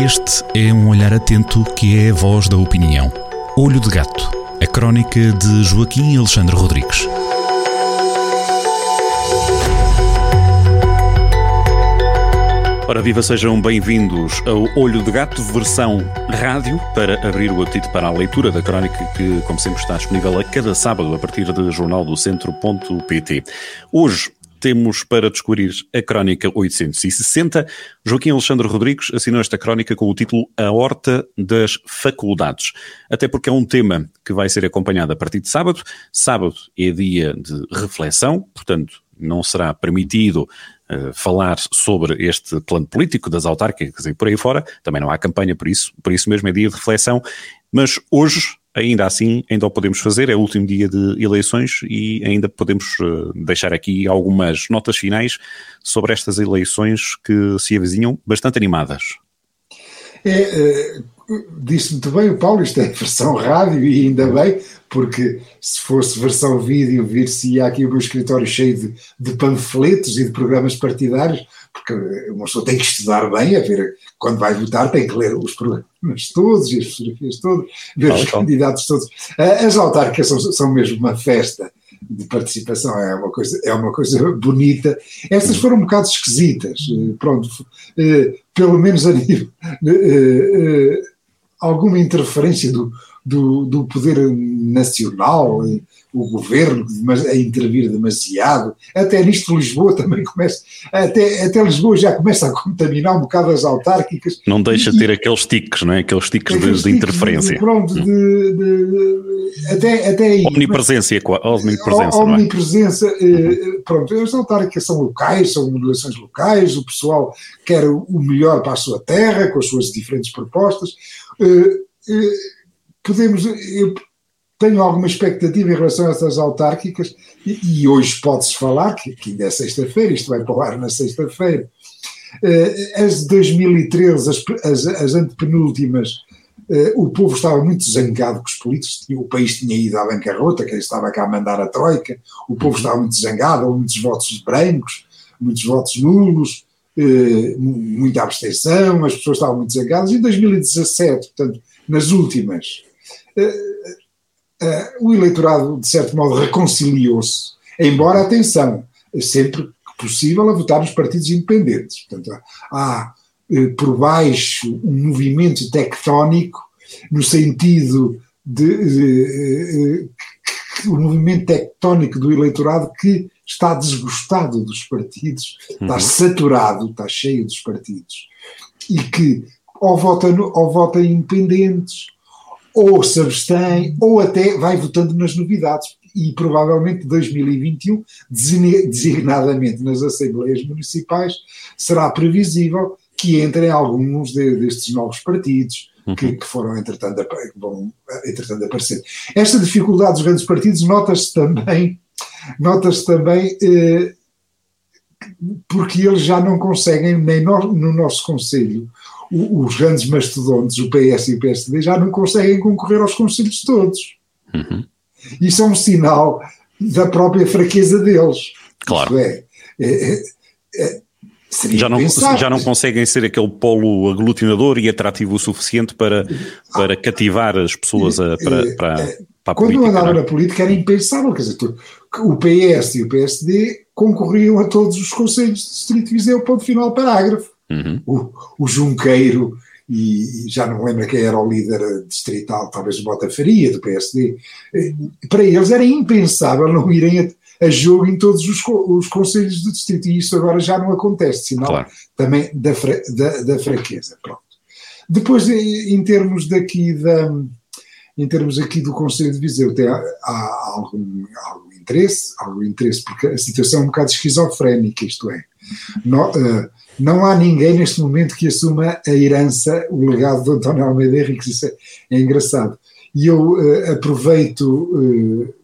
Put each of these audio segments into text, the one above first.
Este é um olhar atento que é a voz da opinião. Olho de Gato, a crónica de Joaquim Alexandre Rodrigues. Ora viva, sejam bem-vindos ao Olho de Gato, versão rádio, para abrir o apetite para a leitura da crónica que, como sempre, está disponível a cada sábado a partir de jornaldocentro.pt. Hoje temos para descobrir a Crónica 860. Joaquim Alexandre Rodrigues assinou esta crónica com o título A Horta das Faculdades. Até porque é um tema que vai ser acompanhado a partir de sábado. Sábado é dia de reflexão, portanto, não será permitido uh, falar sobre este plano político das autárquicas e por aí fora. Também não há campanha por isso, por isso mesmo é dia de reflexão. Mas hoje ainda assim, ainda o podemos fazer, é o último dia de eleições e ainda podemos uh, deixar aqui algumas notas finais sobre estas eleições que se avizinham bastante animadas. É, uh, disse muito bem o Paulo, isto é versão rádio e ainda bem, porque se fosse versão vídeo, vir-se-ia aqui o meu escritório cheio de, de panfletos e de programas partidários, porque uma pessoa tem que estudar bem, a ver, quando vai votar tem que ler os programas todos e as fotografias todas, ver os candidatos todos. As autárquicas são, são mesmo uma festa de participação, é uma coisa, é uma coisa bonita. Estas foram um bocado esquisitas, pronto, eh, pelo menos a nível, eh, eh, alguma interferência do, do, do poder nacional, o governo a intervir demasiado, até nisto Lisboa também começa, até, até Lisboa já começa a contaminar um bocado as autárquicas. Não deixa de ter aqueles tiques, não é? Aqueles tiques de, de, interferência. De, pronto, de, de, até, até aí. Omnipresença, omnipresença, omnipresença é? eh, pronto, as autárquicas são locais, são modulações locais, o pessoal quer o melhor para a sua terra, com as suas diferentes propostas. Eh, eh, podemos, eu tenho alguma expectativa em relação a essas autárquicas e, e hoje pode-se falar, que, que, ainda é sexta-feira, isto vai para o ar na sexta-feira, uh, as de 2013, as, as, as antepenúltimas, uh, o povo estava muito zangado com os políticos, o país tinha ido à bancarrota, quem estava cá a mandar a troika, o povo estava muito zangado, houve muitos votos brancos, muitos votos nulos, uh, muita abstenção, as pessoas estavam muito zangadas. Em 2017, portanto, nas últimas, uh, o eleitorado, de certo modo, reconciliou-se, embora, atenção, sempre que possível, a votar nos partidos independentes. Portanto, há uh, por baixo um movimento tectónico no sentido de, uh, o movimento tectónico do eleitorado que está desgostado dos partidos, uhum. está saturado, está cheio dos partidos, e que ou vota, no, ou vota em independentes, ou se abstém, ou até vai votando nas novidades. E provavelmente 2021, designadamente nas Assembleias Municipais, será previsível que entrem alguns de, destes novos partidos. Que, uhum. que, foram, entretanto, vão, entretanto aparecer. Esta dificuldade dos grandes partidos nota-se também, nota-se também eh, porque eles já não conseguem, nem no, no nosso Conselho, os grandes mastodontes, o PS e o PSD, já não conseguem concorrer aos conselhos todos. Uhum. Isso é um sinal da própria fraqueza deles. Claro. É, é, é, é já não, já não conseguem ser aquele polo aglutinador e atrativo o suficiente para, para cativar as pessoas a, para, para, para a Quando política. Quando andaram na política era impensável, quer dizer, o PS e o PSD concorriam a todos os conselhos de distrito Viseu, ponto final, parágrafo. Uhum. O, o Junqueiro, e, já não lembro quem era o líder distrital, talvez o Botafaria, do PSD, eh, para eles era impensável não irem a, a jogo em todos os, os conselhos do distrito, e isso agora já não acontece, sinal claro. também da, fra, da, da, fraqueza. Pronto. Depois, em termos daqui da em termos aqui do Conselho de Viseu, tem, há, há algum, algum interesse, algum interesse, porque a situação é um bocado esquizofrénica, isto é, no, uh, não há ninguém neste momento que assuma a herança, o legado de António Almeida Henriques, isso é, é engraçado. E eu uh, aproveito uh,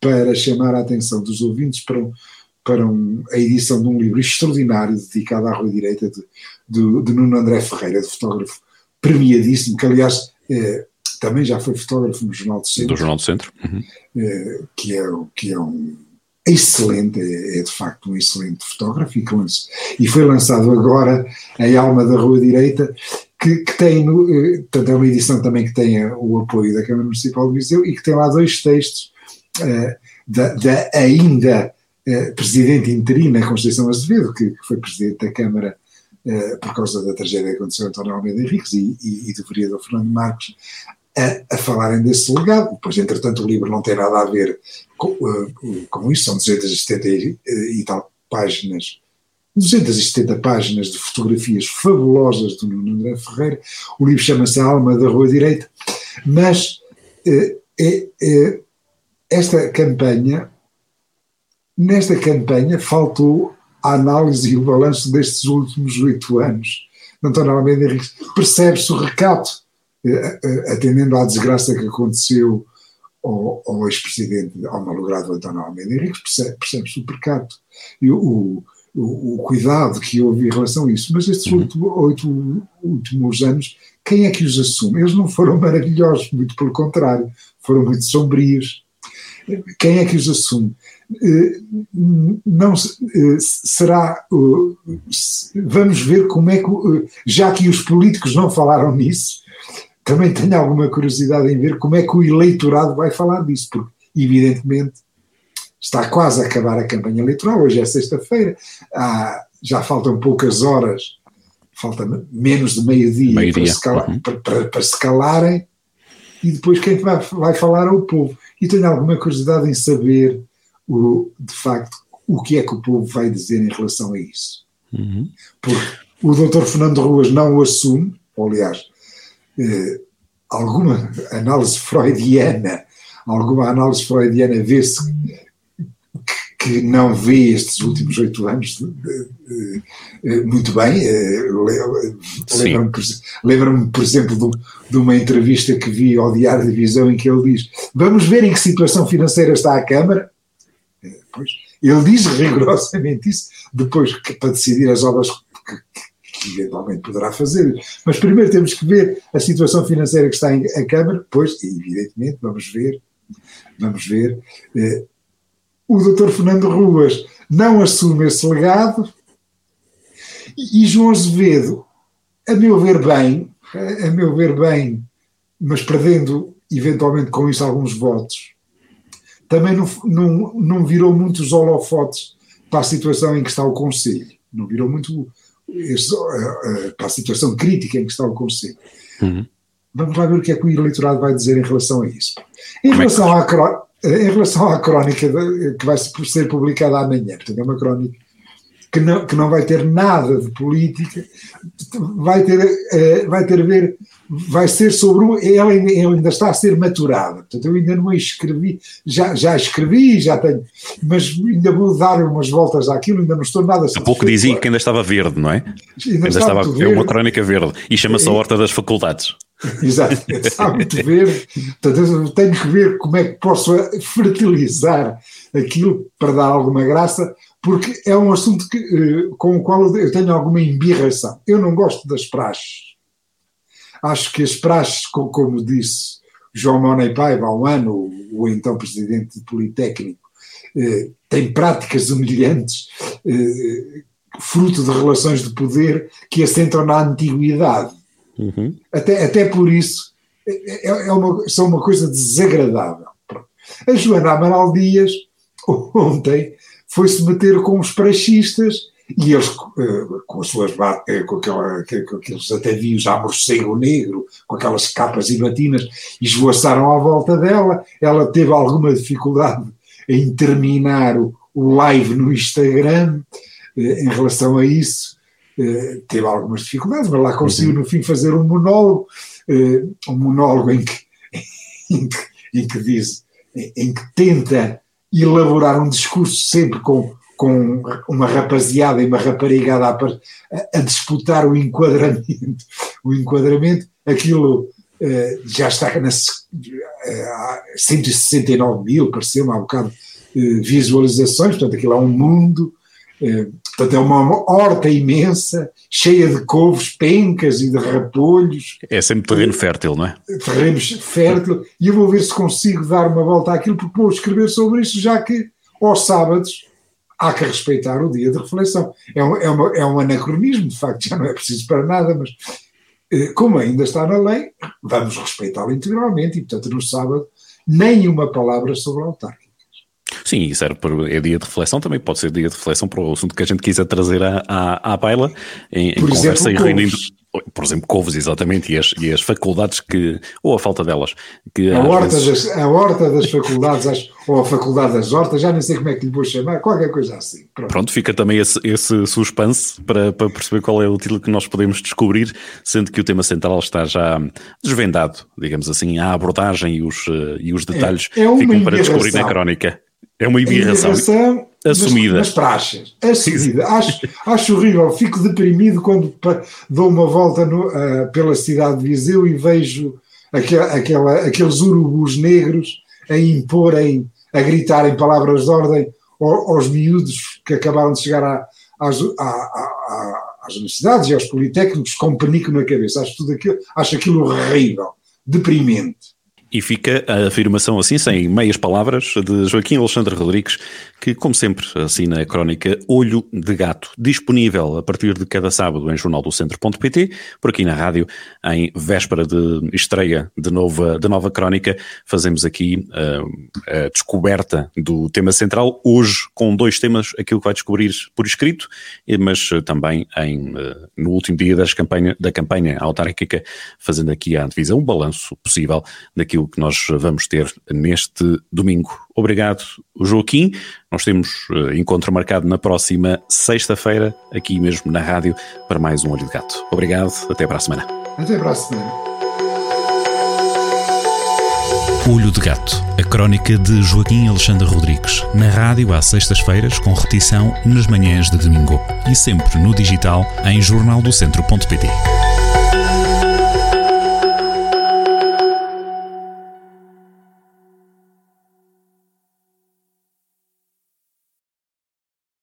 para chamar a atenção dos ouvintes para, para um, a edição de um livro extraordinário dedicado à Rua Direita de, de, de Nuno André Ferreira, de fotógrafo premiadíssimo, que aliás eh, também já foi fotógrafo no Jornal do Centro. Do Jornal do Centro. Uhum. que, é, que é um excelente, é, é, de facto um excelente fotógrafo e, e foi lançado agora em Alma da Rua Direita, que, que tem, eh, portanto, é uma edição também que tem o apoio da Câmara Municipal de Viseu e que tem lá dois textos uh, da, da, ainda uh, presidente interina Conceição Azevedo, que, que, foi presidente da Câmara uh, por causa da tragédia que aconteceu António Almeida Henriques e, e, e do vereador Fernando Marques, a, a, falarem desse legado. Pois, entretanto, o livro não tem nada a ver com, com isso, são 270 e, e tal páginas 270 páginas de fotografias fabulosas do Nuno André Ferreira. O livro chama-se A Alma da Rua Direita, mas eh, eh, esta campanha, nesta campanha, faltou a análise e o balanço destes últimos oito anos. António Almeida Henrique percebe-se o recato, eh, eh, atendendo à desgraça que aconteceu ao, ao ex-presidente, ao malogrado António Almeida Henrique, percebe-se percebe o recato. E o, o, o, cuidado que houve em relação a isso. Mas estes uhum. oito, oito, últimos anos, quem é que os assume? Eles não foram maravilhosos, muito pelo contrário, foram muito sombrios. Quem é que os assume? Eh, não eh, será. Vamos ver como é que. Já que os políticos não falaram nisso, também tenho alguma curiosidade em ver como é que o eleitorado vai falar disso, porque, evidentemente, está quase a acabar a campanha eleitoral, hoje é sexta-feira, já faltam poucas horas, falta menos de meio-dia meio para, se uhum. para, para, para, se calarem, e depois quem vai, vai falar é o povo. E tenho alguma curiosidade em saber, o, de facto, o que é que o povo vai dizer em relação a isso. Uhum. Porque o doutor Fernando Ruas não o assume, ou, aliás, eh, alguma análise freudiana, alguma análise freudiana vê-se que não vê estes últimos oito anos muito bem. Eh, lembro-me, lembro por exemplo, de, de, uma entrevista que vi ao Diário de Visão em que ele diz: Vamos ver em que situação financeira está a Câmara. Eh, pois, ele diz rigorosamente isso, depois que, para decidir as obras que eventualmente poderá fazer. Mas primeiro temos que ver a situação financeira que está em a Câmara, depois, evidentemente, vamos ver, vamos ver eh, o doutor Fernando Ruas não assume esse legado e João Azevedo, a meu ver bem, a meu ver bem, mas perdendo eventualmente com isso alguns votos, também não, não, não virou muitos holofotes para a situação em que está o Conselho, não virou muito para a situação crítica em que está o Conselho. Uhum. Vamos lá ver o que é que o eleitorado vai dizer em relação a isso. Em Como relação é que... à, em relação à crónica que vai ser publicada amanhã, portanto é uma crónica que não, que não vai ter nada de política, vai ter, uh, vai ter a ver, vai ser sobre, ela ainda, ela ainda está a ser maturada, portanto eu ainda não escrevi, já, já escrevi, já tenho, mas ainda vou dar umas voltas àquilo, ainda não estou nada Há pouco dizia que ainda estava verde, não é? Ainda, ainda estava, é uma crónica verde, e chama-se a Horta das Faculdades. Muito verde, portanto tenho que ver como é que posso fertilizar aquilo para dar alguma graça, porque é um assunto que, eh, com o qual eu tenho alguma embirração. Eu não gosto das praxes. Acho que as praxes, como disse João Monei Paiva há um ano, o então presidente Politécnico, eh, têm práticas humilhantes, eh, fruto de relações de poder que assentam na antiguidade. Uhum. Até, até por isso, é, é uma, são uma coisa desagradável. A Joana Amaral Dias, ontem, foi-se meter com os praxistas e eles, eh, com as suas eh, com, aquela, com aqueles atavios a morcego negro, com aquelas capas e batinas, esvoaçaram à volta dela. Ela teve alguma dificuldade em terminar o, o live no Instagram eh, em relação a isso. Teve algumas dificuldades, mas lá conseguiu uhum. no fim fazer um monólogo, um monólogo em que, em que, em que diz, em que tenta elaborar um discurso sempre com, com uma rapaziada e uma raparigada a, a disputar o enquadramento. O enquadramento, aquilo uh, já está uh, 169 mil, pareceu-me há um bocado, uh, visualizações, portanto aquilo é um mundo portanto, é uma horta imensa, cheia de couves, pencas e de repolhos. É sempre terreno fértil, não é? Terreno fértil, e eu vou ver se consigo dar uma volta àquilo, porque vou escrever sobre isso, já que aos sábados há que respeitar o dia de reflexão. É um, é, uma, é um anacronismo, de facto, já não é preciso para nada, mas eh, como ainda está na lei, vamos respeitá-la integralmente e, portanto, no sábado, nem uma palavra sobre a autárquica. Sim, isso é dia de reflexão, também pode ser dia de reflexão para o assunto que a gente quiser trazer à, à, à baila, em, em conversa exemplo, e reunindo por exemplo, couves, exatamente, e as, e as faculdades que, ou a falta delas. Que a, horta vezes... das, a horta das faculdades, ou a faculdade das hortas, já nem sei como é que lhe vou chamar, qualquer coisa assim. Pronto, Pronto fica também esse, esse suspense para, para perceber qual é o título que nós podemos descobrir, sendo que o tema central está já desvendado, digamos assim, a abordagem e os, e os detalhes é, é ficam para descobrir na crónica. É uma ibirração. assumida. Nas, praxas. Assumida. acho, acho horrível. Fico deprimido quando dou uma volta no, uh, pela cidade de Viseu e vejo aquela, aquela, aqueles urubus negros a imporem, a gritarem palavras de ordem aos, miúdos que acabaram de chegar à, às, à, às universidades e aos politécnicos com penico na cabeça. Acho, tudo aquilo, acho aquilo horrível, deprimente. E fica a afirmação assim, sem meias palavras, de Joaquim Alexandre Rodrigues, que, como sempre, assina a crónica Olho de Gato, disponível a partir de cada sábado em jornaldocentro.pt, por aqui na rádio, em véspera de estreia de nova, de nova crónica, fazemos aqui uh, a descoberta do tema central, hoje com dois temas, aquilo que vai descobrir por escrito, mas também em, uh, no último dia das campanha, da campanha autárquica, fazendo aqui a divisão, um balanço possível daquilo aquilo que nós vamos ter neste domingo. Obrigado, Joaquim. Nós temos uh, encontro marcado na próxima sexta-feira, aqui mesmo na rádio, para mais um Olho de Gato. Obrigado, até para a semana. Até para a semana. Olho de Gato, a crónica de Joaquim Alexandre Rodrigues, na rádio às sextas-feiras, com repetição nas manhãs de domingo e sempre no digital em jornaldocentro.pt.